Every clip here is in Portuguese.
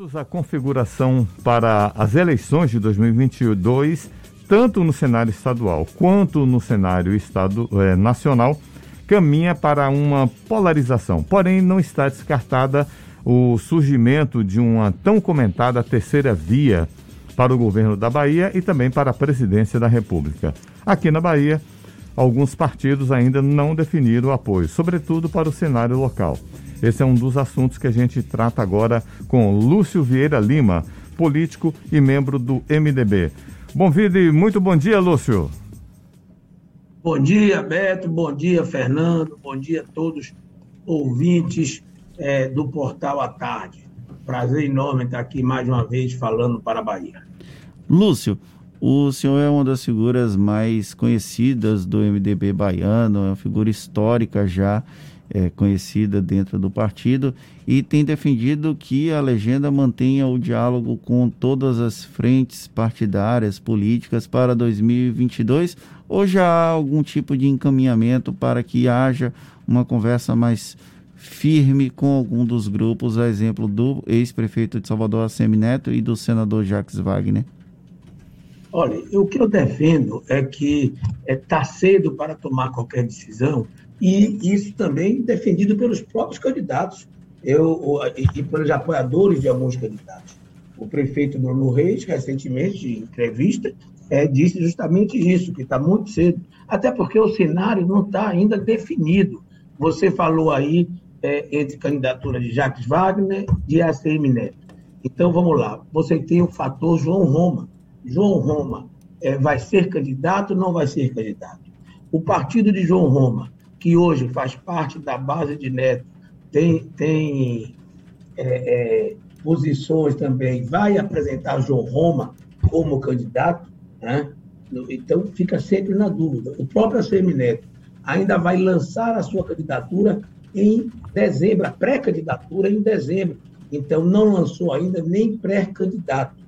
A configuração para as eleições de 2022, tanto no cenário estadual quanto no cenário estado, eh, nacional, caminha para uma polarização. Porém, não está descartada o surgimento de uma tão comentada terceira via para o governo da Bahia e também para a presidência da República. Aqui na Bahia, alguns partidos ainda não definiram apoio, sobretudo para o cenário local. Esse é um dos assuntos que a gente trata agora com Lúcio Vieira Lima, político e membro do MDB. Bom vida muito bom dia, Lúcio. Bom dia, Beto. Bom dia, Fernando. Bom dia a todos ouvintes é, do Portal à Tarde. Prazer enorme estar aqui mais uma vez falando para a Bahia. Lúcio, o senhor é uma das figuras mais conhecidas do MDB baiano, é uma figura histórica já é, conhecida dentro do partido e tem defendido que a legenda mantenha o diálogo com todas as frentes partidárias, políticas para 2022 ou já há algum tipo de encaminhamento para que haja uma conversa mais firme com algum dos grupos, a exemplo do ex-prefeito de Salvador, Assemi Neto, e do senador Jacques Wagner? Olha, o que eu defendo é que está é, tá cedo para tomar qualquer decisão, e isso também defendido pelos próprios candidatos eu, e, pelos apoiadores de alguns candidatos. O prefeito Bruno Reis, recentemente, em entrevista, é, disse justamente isso, que está muito cedo, até porque o cenário não está ainda definido. Você falou aí é, entre candidatura de Jacques Wagner e ACM Neto. Então, vamos lá. Você tem o fator João Roma. João Roma é, vai ser candidato ou não vai ser candidato? O partido de João Roma que hoje faz parte da base de Neto, tem, tem é, é, posições também, vai apresentar João Roma como candidato, né? então fica sempre na dúvida. O próprio ACM Neto ainda vai lançar a sua candidatura em dezembro, a pré-candidatura em dezembro. Então, não lançou ainda nem pré-candidato.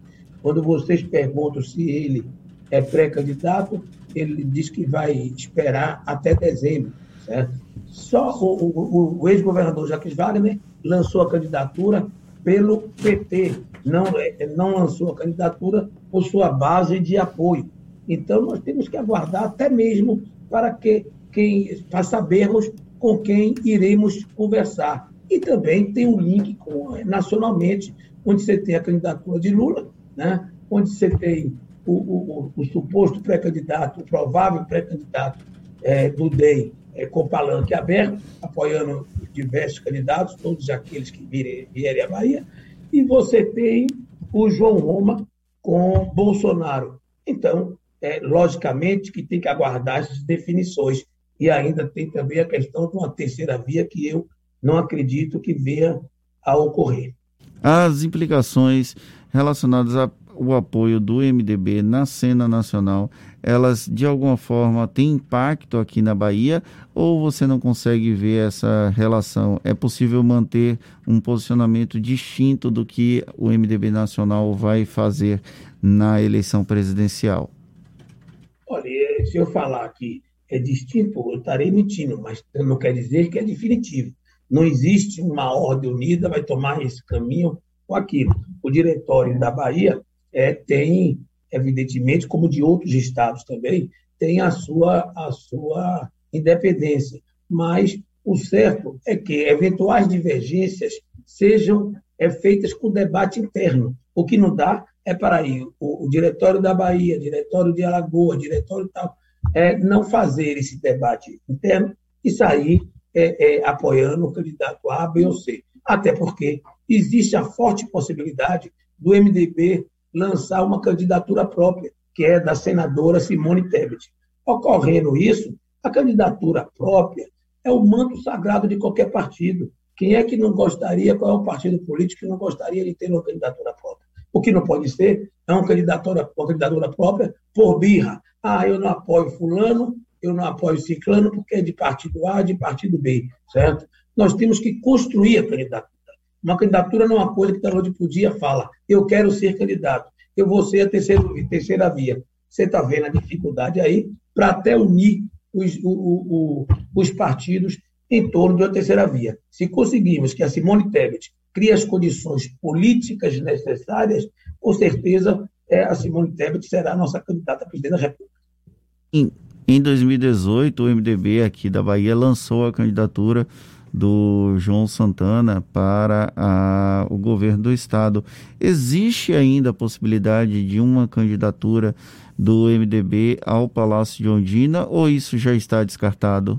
Quando vocês perguntam se ele é pré-candidato, ele diz que vai esperar até dezembro. Certo? Só o, o, o ex-governador Jacques Wagner lançou a candidatura pelo PT, não, é, não lançou a candidatura por sua base de apoio. Então, nós temos que aguardar até mesmo para, que, quem, para sabermos com quem iremos conversar. E também tem um link com, nacionalmente, onde você tem a candidatura de Lula, né? onde você tem o, o, o suposto pré-candidato, o provável pré-candidato é, do DEM, é, com palanque aberto, apoiando diversos candidatos, todos aqueles que virem, vierem à Bahia, e você tem o João Roma com Bolsonaro. Então, é, logicamente que tem que aguardar essas definições. E ainda tem também a questão de uma terceira via que eu não acredito que venha a ocorrer. As implicações relacionadas ao apoio do MDB na cena nacional elas de alguma forma têm impacto aqui na Bahia ou você não consegue ver essa relação? É possível manter um posicionamento distinto do que o MDB nacional vai fazer na eleição presidencial? Olha, se eu falar que é distinto, eu estarei mentindo, mas não quer dizer que é definitivo. Não existe uma ordem unida, vai tomar esse caminho ou aquilo. O diretório da Bahia é, tem evidentemente, como de outros estados também, tem a sua, a sua independência. Mas o certo é que eventuais divergências sejam é, feitas com debate interno. O que não dá é para ir o, o diretório da Bahia, diretório de Alagoas, diretório tal, é, não fazer esse debate interno e sair é, é, apoiando o candidato A, B ou C. Até porque existe a forte possibilidade do MDB lançar uma candidatura própria, que é da senadora Simone Tebet. Ocorrendo isso, a candidatura própria é o manto sagrado de qualquer partido. Quem é que não gostaria, qual é o partido político que não gostaria de ter uma candidatura própria? O que não pode ser é uma candidatura, uma candidatura própria por birra. Ah, eu não apoio fulano, eu não apoio ciclano porque é de partido A, de partido B, certo? Nós temos que construir a candidatura. Uma candidatura não é uma coisa que da noite para o dia fala, eu quero ser candidato, eu vou ser a terceira, terceira via. Você está vendo a dificuldade aí para até unir os, o, o, os partidos em torno de uma terceira via. Se conseguimos que a Simone Tebet cria as condições políticas necessárias, com certeza é, a Simone Tebet será a nossa candidata a presidente da República. Em, em 2018, o MDB aqui da Bahia lançou a candidatura do João Santana para a, o governo do estado. Existe ainda a possibilidade de uma candidatura do MDB ao Palácio de Ondina ou isso já está descartado?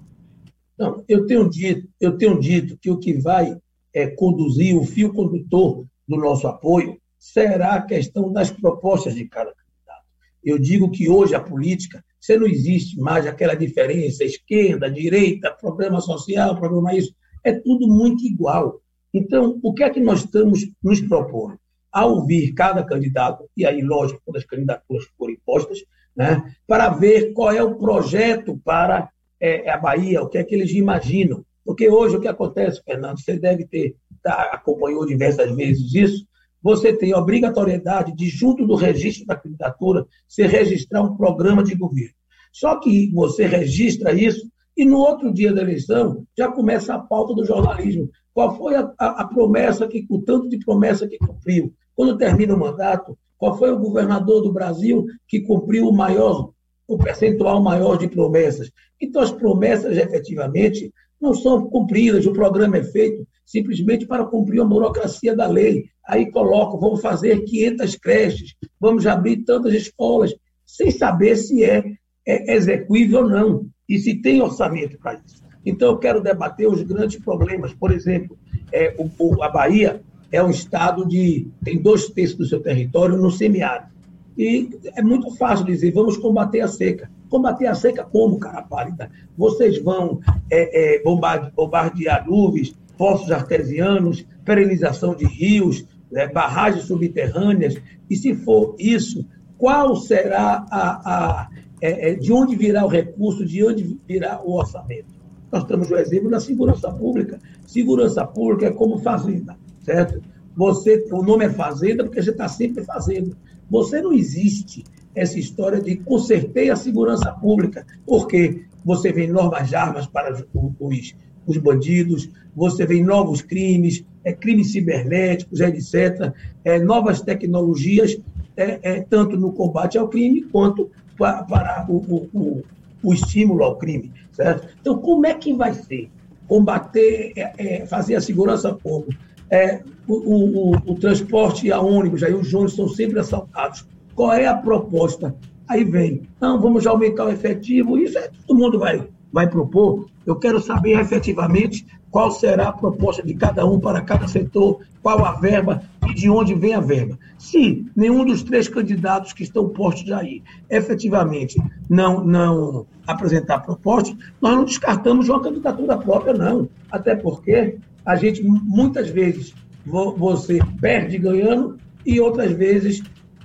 Não, eu tenho dito, eu tenho dito que o que vai é, conduzir o fio condutor do nosso apoio será a questão das propostas de cada candidato. Eu digo que hoje a política, você não existe mais aquela diferença esquerda, direita, problema social, problema isso é tudo muito igual. Então, o que é que nós estamos nos propondo? Ao ouvir cada candidato, e aí, lógico, quando as candidaturas forem postas, né, para ver qual é o projeto para é, a Bahia, o que é que eles imaginam. Porque hoje o que acontece, Fernando, você deve ter, tá, acompanhou diversas vezes isso, você tem obrigatoriedade de, junto do registro da candidatura, você registrar um programa de governo. Só que você registra isso e no outro dia da eleição, já começa a pauta do jornalismo. Qual foi a, a, a promessa, que o tanto de promessa que cumpriu? Quando termina o mandato, qual foi o governador do Brasil que cumpriu o maior, o percentual maior de promessas? Então, as promessas, efetivamente, não são cumpridas. O programa é feito simplesmente para cumprir a burocracia da lei. Aí colocam, vamos fazer 500 creches, vamos abrir tantas escolas, sem saber se é, é execuível ou não e se tem orçamento para isso. Então, eu quero debater os grandes problemas. Por exemplo, é, o, a Bahia é um estado de. tem dois terços do seu território no semiárido. E é muito fácil dizer, vamos combater a seca. Combater a seca como, cara pálida? Vocês vão é, é, bombardear nuvens, poços artesianos, perenização de rios, né, barragens subterrâneas. E se for isso, qual será a, a, é, é, de onde virá o recurso, de onde virá o orçamento. Nós temos o exemplo da segurança pública. Segurança pública é como fazenda, certo? Você, o nome é fazenda porque você está sempre fazendo. Você não existe essa história de consertei a segurança pública, porque você vê novas armas para os, os bandidos, você vê novos crimes, é, crimes cibernéticos, etc., é, novas tecnologias, é, é, tanto no combate ao crime quanto para, para o, o, o, estímulo ao crime, certo? Então, como é que vai ser? Combater, é, é, fazer a segurança como? É, o, o, o, transporte a ônibus, aí os ônibus são sempre assaltados. Qual é a proposta? Aí vem, não, vamos aumentar o efetivo, isso é, todo mundo vai, vai propor. Eu quero saber efetivamente qual será a proposta de cada um para cada setor, qual a verba e de onde vem a verba. Se nenhum dos três candidatos que estão postos aí efetivamente não, não apresentar proposta, nós não descartamos uma candidatura própria, não. Até porque a gente, muitas vezes, você perde ganhando e outras vezes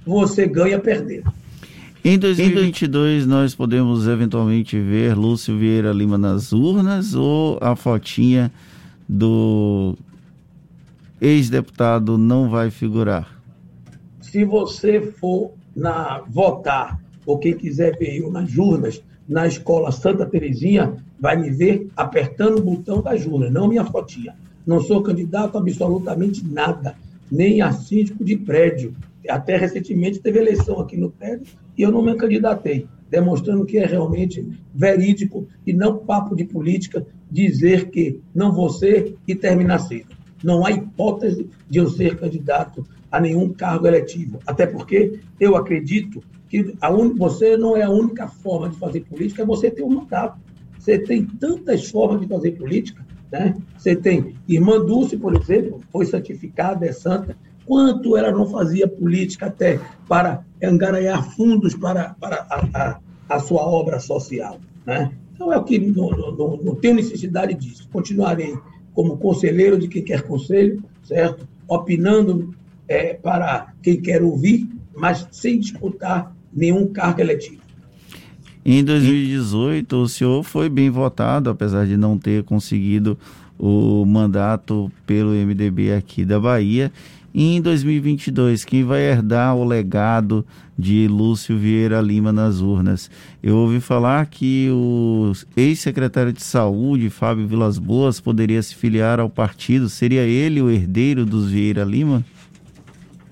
você ganha perdendo. Em 2022, nós podemos eventualmente ver Lúcio Vieira Lima nas urnas ou a fotinha do ex-deputado não vai figurar? Se você for na, votar, ou quem quiser ver eu nas urnas, na escola Santa Terezinha, vai me ver apertando o botão da urnas, não minha fotinha. Não sou candidato a absolutamente nada, nem a síndico de prédio. Até recentemente teve eleição aqui no prédio e eu não me candidatei, demonstrando que é realmente verídico e não papo de política dizer que não vou ser e terminar cedo. Não há hipótese de eu ser candidato a nenhum cargo eletivo, até porque eu acredito que a un... você não é a única forma de fazer política, é você ter um mandato. Você tem tantas formas de fazer política, né? Você tem Irmã Dulce, por exemplo, foi santificada, é santa, quanto ela não fazia política até para engaraiar fundos para, para a, a, a sua obra social. Né? Então, é o que não, não, não tenho necessidade disso. Continuarei como conselheiro de quem quer conselho, certo? Opinando é, para quem quer ouvir, mas sem disputar nenhum cargo eletivo. Em 2018, o senhor foi bem votado, apesar de não ter conseguido o mandato pelo MDB aqui da Bahia E em 2022, quem vai herdar o legado de Lúcio Vieira Lima nas urnas? Eu ouvi falar que o ex-secretário de Saúde, Fábio Vilas Boas, poderia se filiar ao partido. Seria ele o herdeiro dos Vieira Lima?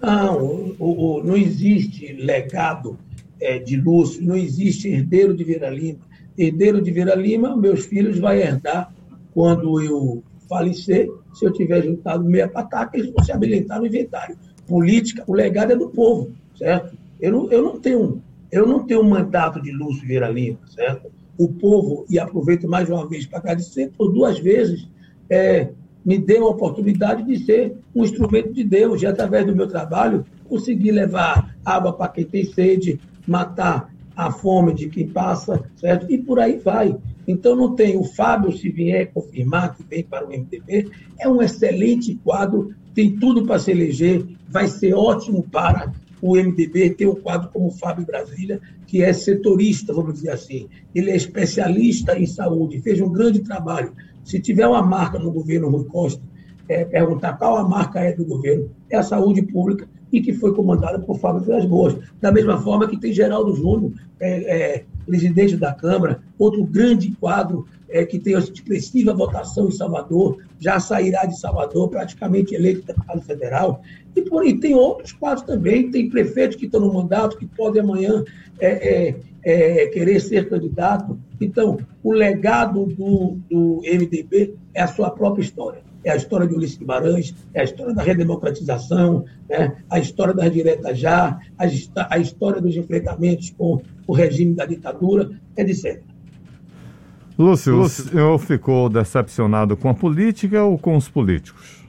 Não, o, o, não existe legado é, de Lúcio, não existe herdeiro de Vieira Lima. Herdeiro de Vieira Lima, meus filhos vai herdar quando eu falecer, se eu tiver juntado meia pataca, eles vão se habilitar no inventário. Política, o legado é do povo, certo? Eu não, eu não tenho eu não tenho mandato de Lúcio Vieira Lima, certo? O povo, e aproveito mais uma vez para agradecer, por duas vezes é, me deu a oportunidade de ser um instrumento de Deus, e através do meu trabalho, conseguir levar água para quem tem sede, matar a fome de quem passa, certo? E por aí vai. Então, não tem o Fábio, se vier confirmar que vem para o MDB, é um excelente quadro, tem tudo para se eleger, vai ser ótimo para o MDB ter um quadro como o Fábio Brasília, que é setorista, vamos dizer assim. Ele é especialista em saúde, fez um grande trabalho. Se tiver uma marca no governo Rui Costa, é, perguntar qual a marca é do governo, é a saúde pública e que foi comandada por Fábio Vilas Boas. Da mesma forma que tem Geraldo Júnior, é, é, presidente da Câmara, outro grande quadro é, que tem expressiva votação em Salvador, já sairá de Salvador, praticamente eleito deputado federal. E por tem outros quadros também, tem prefeitos que estão no mandato, que podem amanhã é, é, é, querer ser candidato. Então, o legado do, do MDB é a sua própria história é a história de Ulisses Guimarães, é a história da redemocratização, né? a história das diretas já, a, história dos enfrentamentos com o regime da ditadura, etc. Lúcio, Lúcio, o senhor ficou decepcionado com a política ou com os políticos?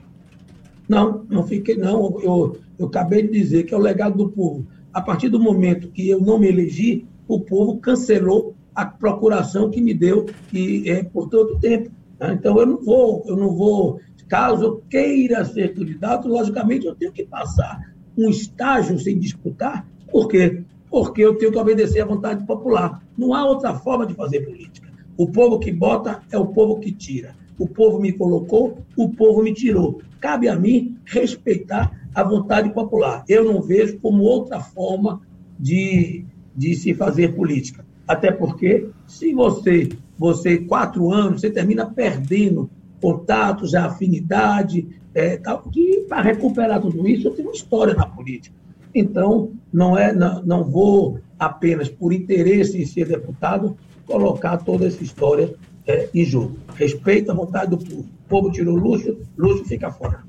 Não, não fiquei, não. Eu, eu acabei de dizer que é o legado do povo. A partir do momento que eu não me elegi, o povo cancelou a procuração que me deu e, é, por todo o tempo. Né? Então eu não vou, eu não vou Caso eu queira ser candidato, logicamente eu tenho que passar um estágio sem disputar. Por quê? Porque eu tenho que obedecer à vontade popular. Não há outra forma de fazer política. O povo que bota é o povo que tira. O povo me colocou, o povo me tirou. Cabe a mim respeitar a vontade popular. Eu não vejo como outra forma de, de se fazer política. Até porque, se você, você, quatro anos, você termina perdendo contatos, a afinidade, é, tal, que para recuperar tudo isso eu tenho uma história na política. Então, não, é, não, não vou apenas por interesse em ser deputado colocar toda essa história é, em jogo. Respeito a vontade do povo. O povo tirou Lúcio, Lúcio fica fora.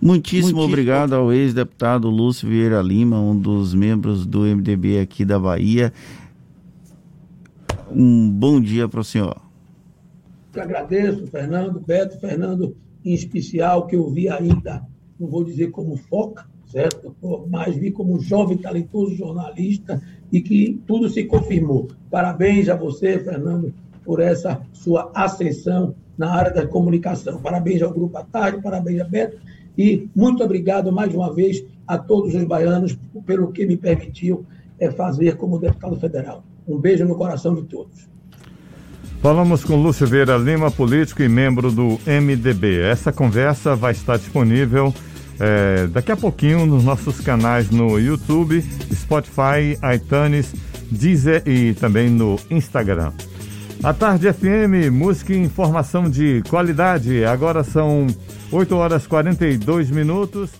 Muitíssimo, Muitíssimo obrigado ao ex-deputado Lúcio Vieira Lima, um dos membros do MDB aqui da Bahia. Um bom dia para o senhor agradeço, Fernando, Beto, Fernando em especial, que eu vi ainda, não vou dizer como foca, certo? Mas vi como jovem, talentoso jornalista e que tudo se confirmou. Parabéns a você, Fernando, por essa sua ascensão na área da comunicação. Parabéns ao Grupo Tarde, parabéns a Beto e muito obrigado mais uma vez a todos os baianos pelo que me permitiu é, fazer como deputado federal. Um beijo no coração de todos. Falamos com Lúcio Vieira Lima, político e membro do MDB. Essa conversa vai estar disponível é, daqui a pouquinho nos nossos canais no YouTube, Spotify, iTunes, Deezer e também no Instagram. A Tarde FM, música e informação de qualidade. Agora são 8 horas e 42 minutos.